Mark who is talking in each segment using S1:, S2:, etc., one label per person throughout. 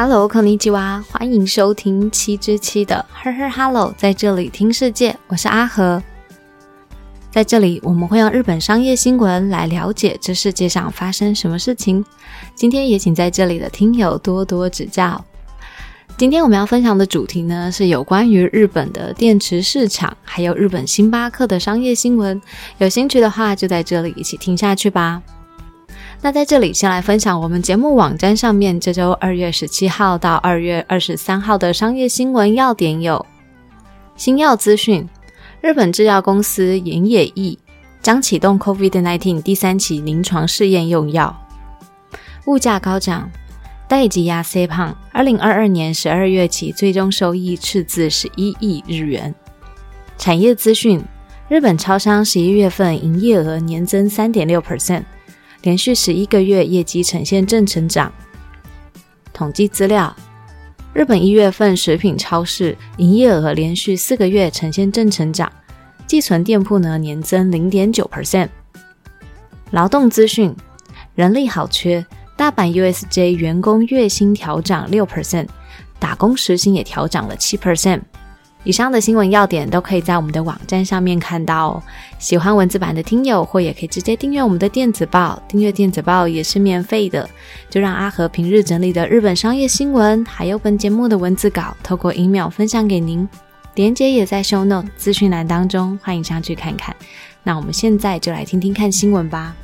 S1: Hello，康尼基娃，欢迎收听七之七的呵呵 Hello，在这里听世界，我是阿和。在这里，我们会用日本商业新闻来了解这世界上发生什么事情。今天也请在这里的听友多多指教。今天我们要分享的主题呢，是有关于日本的电池市场，还有日本星巴克的商业新闻。有兴趣的话，就在这里一起听下去吧。那在这里先来分享我们节目网站上面这周二月十七号到二月二十三号的商业新闻要点有：新药资讯，日本制药公司岩野义将启动 COVID-19 第三期临床试验用药；物价高涨，代吉亚 C 胖，二零二二年十二月起最终收益赤字十一亿日元；产业资讯，日本超商十一月份营业额年增三点六 percent。连续十一个月业绩呈现正成长。统计资料：日本一月份食品超市营业额连续四个月呈现正成长，寄存店铺呢年增零点九 percent。劳动资讯：人力好缺，大阪 USJ 员工月薪调涨六 percent，打工时薪也调涨了七 percent。以上的新闻要点都可以在我们的网站上面看到哦。喜欢文字版的听友，或也可以直接订阅我们的电子报。订阅电子报也是免费的。就让阿和平日整理的日本商业新闻，还有本节目的文字稿，透过 email 分享给您。连接也在 show note 资讯栏当中，欢迎上去看看。那我们现在就来听听看新闻吧。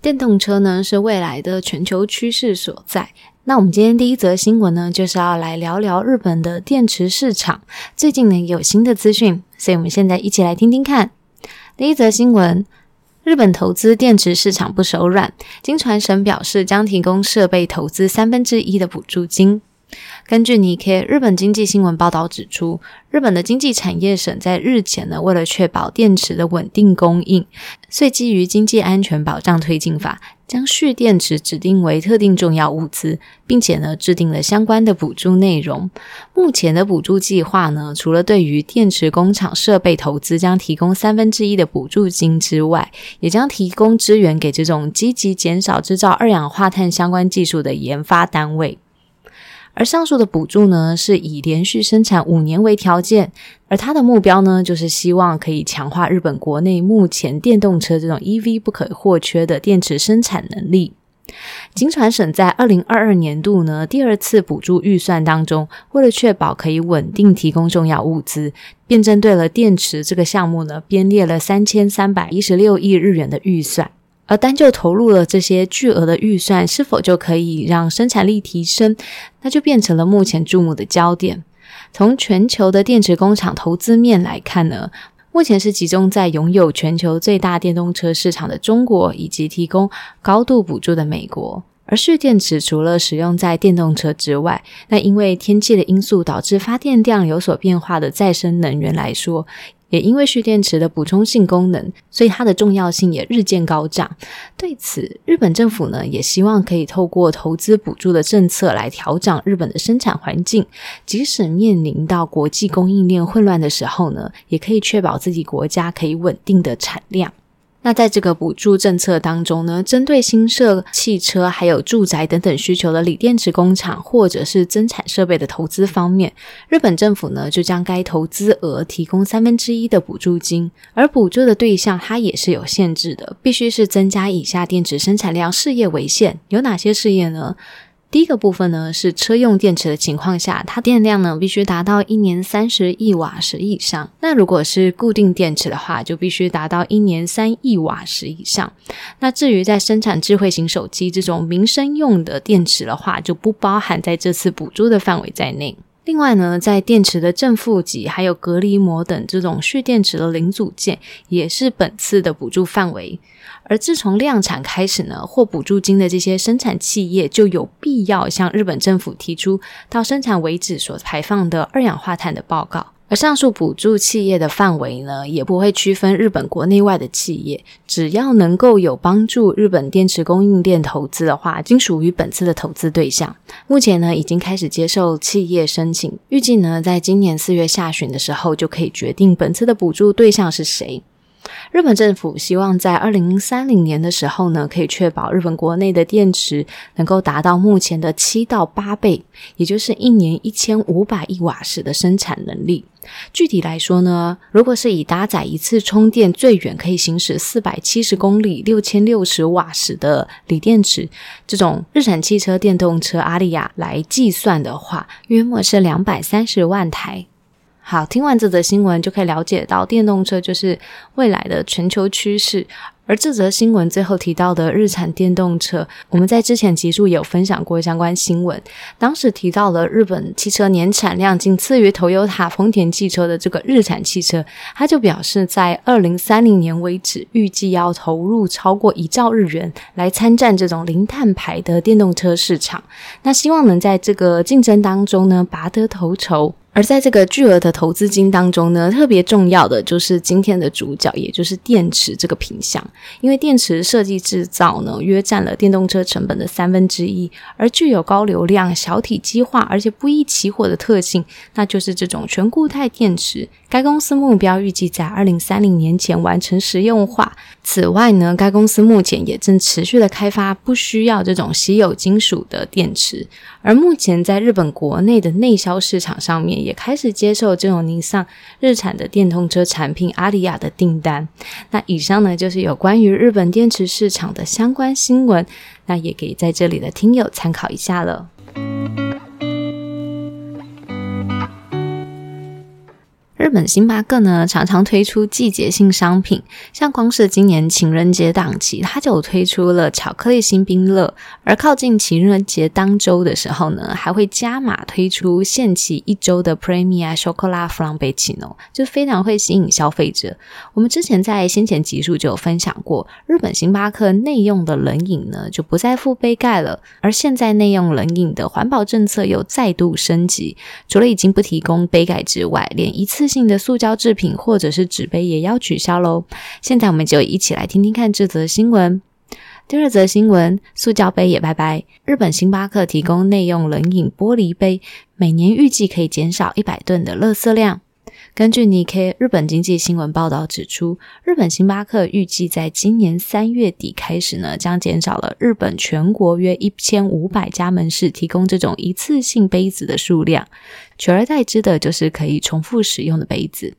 S1: 电动车呢，是未来的全球趋势所在。那我们今天第一则新闻呢，就是要来聊聊日本的电池市场。最近呢有新的资讯，所以我们现在一起来听听看。第一则新闻：日本投资电池市场不手软，经传省表示将提供设备投资三分之一的补助金。根据 Nikkei 日本经济新闻报道指出，日本的经济产业省在日前呢，为了确保电池的稳定供应，遂基于经济安全保障推进法，将蓄电池指定为特定重要物资，并且呢，制定了相关的补助内容。目前的补助计划呢，除了对于电池工厂设备投资将提供三分之一的补助金之外，也将提供支援给这种积极减少制造二氧化碳相关技术的研发单位。而上述的补助呢，是以连续生产五年为条件，而它的目标呢，就是希望可以强化日本国内目前电动车这种 EV 不可或缺的电池生产能力。金传省在二零二二年度呢第二次补助预算当中，为了确保可以稳定提供重要物资，便针对了电池这个项目呢，编列了三千三百一十六亿日元的预算。而单就投入了这些巨额的预算，是否就可以让生产力提升？那就变成了目前注目的焦点。从全球的电池工厂投资面来看呢，目前是集中在拥有全球最大电动车市场的中国，以及提供高度补助的美国。而蓄电池除了使用在电动车之外，那因为天气的因素导致发电量有所变化的再生能源来说。也因为蓄电池的补充性功能，所以它的重要性也日渐高涨。对此，日本政府呢也希望可以透过投资补助的政策来调整日本的生产环境，即使面临到国际供应链混乱的时候呢，也可以确保自己国家可以稳定的产量。那在这个补助政策当中呢，针对新设汽车、还有住宅等等需求的锂电池工厂，或者是增产设备的投资方面，日本政府呢就将该投资额提供三分之一的补助金，而补助的对象它也是有限制的，必须是增加以下电池生产量事业为限。有哪些事业呢？第一个部分呢是车用电池的情况下，它电量呢必须达到一年三十亿瓦时以上。那如果是固定电池的话，就必须达到一年三亿瓦时以上。那至于在生产智慧型手机这种民生用的电池的话，就不包含在这次补助的范围在内。另外呢，在电池的正负极还有隔离膜等这种蓄电池的零组件，也是本次的补助范围。而自从量产开始呢，获补助金的这些生产企业就有必要向日本政府提出到生产为止所排放的二氧化碳的报告。而上述补助企业的范围呢，也不会区分日本国内外的企业，只要能够有帮助日本电池供应链投资的话，均属于本次的投资对象。目前呢，已经开始接受企业申请，预计呢，在今年四月下旬的时候就可以决定本次的补助对象是谁。日本政府希望在二零三零年的时候呢，可以确保日本国内的电池能够达到目前的七到八倍，也就是一年一千五百亿瓦时的生产能力。具体来说呢，如果是以搭载一次充电最远可以行驶四百七十公里、六千六十瓦时的锂电池这种日产汽车电动车阿利亚来计算的话，约莫是两百三十万台。好，听完这则新闻就可以了解到，电动车就是未来的全球趋势。而这则新闻最后提到的日产电动车，我们在之前集数有分享过相关新闻，当时提到了日本汽车年产量仅次于 Toyota 丰田汽车的这个日产汽车，它就表示在二零三零年为止，预计要投入超过一兆日元来参战这种零碳排的电动车市场，那希望能在这个竞争当中呢拔得头筹。而在这个巨额的投资金当中呢，特别重要的就是今天的主角，也就是电池这个品项。因为电池设计制造呢，约占了电动车成本的三分之一，而具有高流量、小体积化，而且不易起火的特性，那就是这种全固态电池。该公司目标预计在二零三零年前完成实用化。此外呢，该公司目前也正持续的开发不需要这种稀有金属的电池。而目前在日本国内的内销市场上面，也开始接受这种尼桑日产的电动车产品阿里亚的订单。那以上呢，就是有关于日本电池市场的相关新闻，那也可以在这里的听友参考一下了。日本星巴克呢，常常推出季节性商品，像光是今年情人节档期，它就推出了巧克力新冰乐；而靠近情人节当周的时候呢，还会加码推出限期一周的 Premium Chocolate f r a m b e c i n o 就非常会吸引消费者。我们之前在先前集数就有分享过，日本星巴克内用的冷饮呢，就不再附杯盖了，而现在内用冷饮的环保政策又再度升级，除了已经不提供杯盖之外，连一次性的塑胶制品或者是纸杯也要取消喽。现在我们就一起来听听看这则新闻。第二则新闻，塑胶杯也拜拜。日本星巴克提供内用冷饮玻璃杯，每年预计可以减少一百吨的垃圾量。根据 nik 日本经济新闻报道指出，日本星巴克预计在今年三月底开始呢，将减少了日本全国约一千五百家门市提供这种一次性杯子的数量，取而代之的就是可以重复使用的杯子。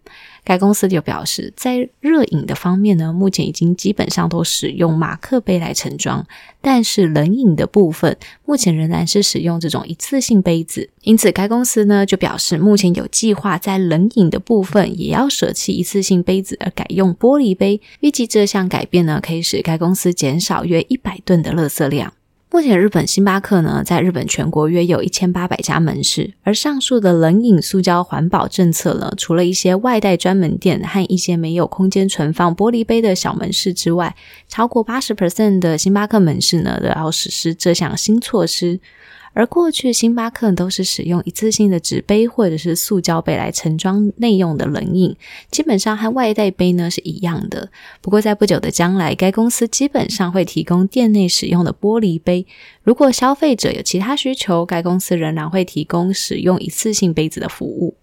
S1: 该公司就表示，在热饮的方面呢，目前已经基本上都使用马克杯来盛装，但是冷饮的部分目前仍然是使用这种一次性杯子。因此，该公司呢就表示，目前有计划在冷饮的部分也要舍弃一次性杯子，而改用玻璃杯。预计这项改变呢，可以使该公司减少约一百吨的垃圾量。目前，日本星巴克呢，在日本全国约有一千八百家门市。而上述的冷饮塑胶环保政策呢，除了一些外带专门店和一些没有空间存放玻璃杯的小门市之外，超过八十 percent 的星巴克门市呢，都要实施这项新措施。而过去星巴克都是使用一次性的纸杯或者是塑胶杯来盛装内用的冷饮，基本上和外带杯呢是一样的。不过在不久的将来，该公司基本上会提供店内使用的玻璃杯。如果消费者有其他需求，该公司仍然会提供使用一次性杯子的服务。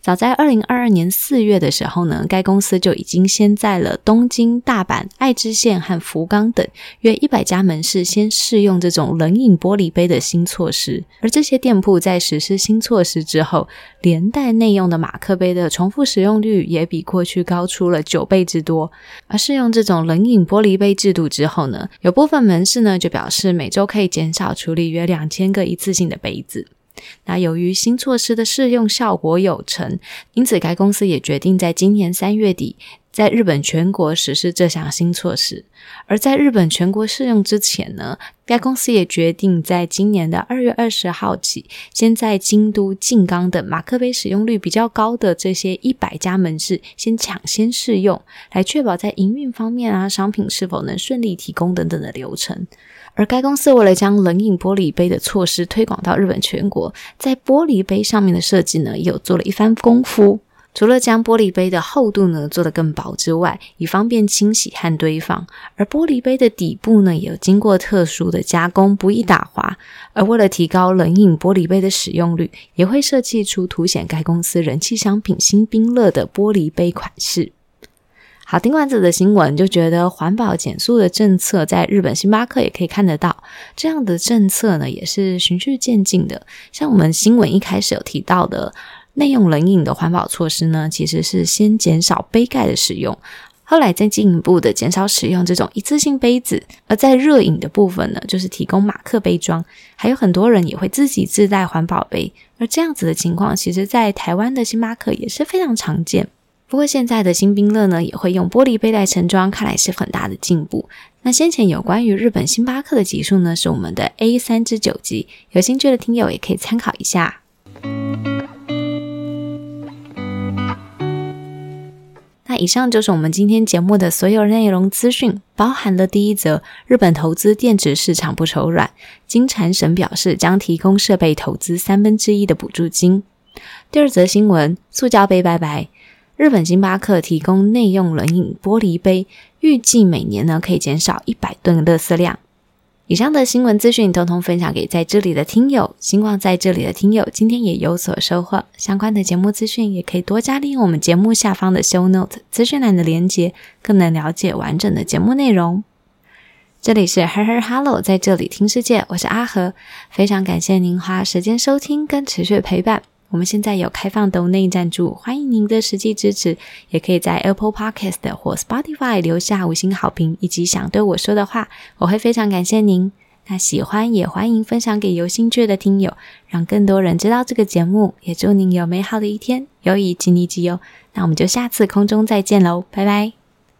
S1: 早在二零二二年四月的时候呢，该公司就已经先在了东京、大阪、爱知县和福冈等约一百家门市先试用这种冷饮玻璃杯的新措施。而这些店铺在实施新措施之后，连带内用的马克杯的重复使用率也比过去高出了九倍之多。而试用这种冷饮玻璃杯制度之后呢，有部分门市呢就表示每周可以减少处理约两千个一次性的杯子。那由于新措施的试用效果有成，因此该公司也决定在今年三月底在日本全国实施这项新措施。而在日本全国试用之前呢，该公司也决定在今年的二月二十号起，先在京都、静冈等马克杯使用率比较高的这些一百家门市先抢先试用，来确保在营运方面啊，商品是否能顺利提供等等的流程。而该公司为了将冷饮玻璃杯的措施推广到日本全国，在玻璃杯上面的设计呢，也有做了一番功夫。除了将玻璃杯的厚度呢做得更薄之外，以方便清洗和堆放，而玻璃杯的底部呢也有经过特殊的加工，不易打滑。而为了提高冷饮玻璃杯的使用率，也会设计出凸显该公司人气商品新冰乐的玻璃杯款式。好，听完这则新闻，就觉得环保减速的政策在日本星巴克也可以看得到。这样的政策呢，也是循序渐进的。像我们新闻一开始有提到的内用冷饮的环保措施呢，其实是先减少杯盖的使用，后来再进一步的减少使用这种一次性杯子。而在热饮的部分呢，就是提供马克杯装，还有很多人也会自己自带环保杯。而这样子的情况，其实在台湾的星巴克也是非常常见。不过现在的新冰乐呢，也会用玻璃杯来盛装，看来是很大的进步。那先前有关于日本星巴克的集数呢，是我们的 A 三至九集，有兴趣的听友也可以参考一下。那以上就是我们今天节目的所有内容资讯，包含了第一则日本投资电池市场不手软，金蝉神表示将提供设备投资三分之一的补助金。第二则新闻，塑胶杯拜拜。日本星巴克提供内用冷饮玻璃杯，预计每年呢可以减少一百吨垃圾量。以上的新闻资讯，通通分享给在这里的听友，希望在这里的听友今天也有所收获。相关的节目资讯，也可以多加利用我们节目下方的 show note 资讯栏的连接，更能了解完整的节目内容。这里是 Her Her Hello，在这里听世界，我是阿和，非常感谢您花时间收听跟持续陪伴。我们现在有开放抖内赞助，欢迎您的实际支持，也可以在 Apple Podcast 或 Spotify 留下五星好评以及想对我说的话，我会非常感谢您。那喜欢也欢迎分享给有兴趣的听友，让更多人知道这个节目。也祝您有美好的一天，友谊吉尼吉哟。那我们就下次空中再见喽，拜拜。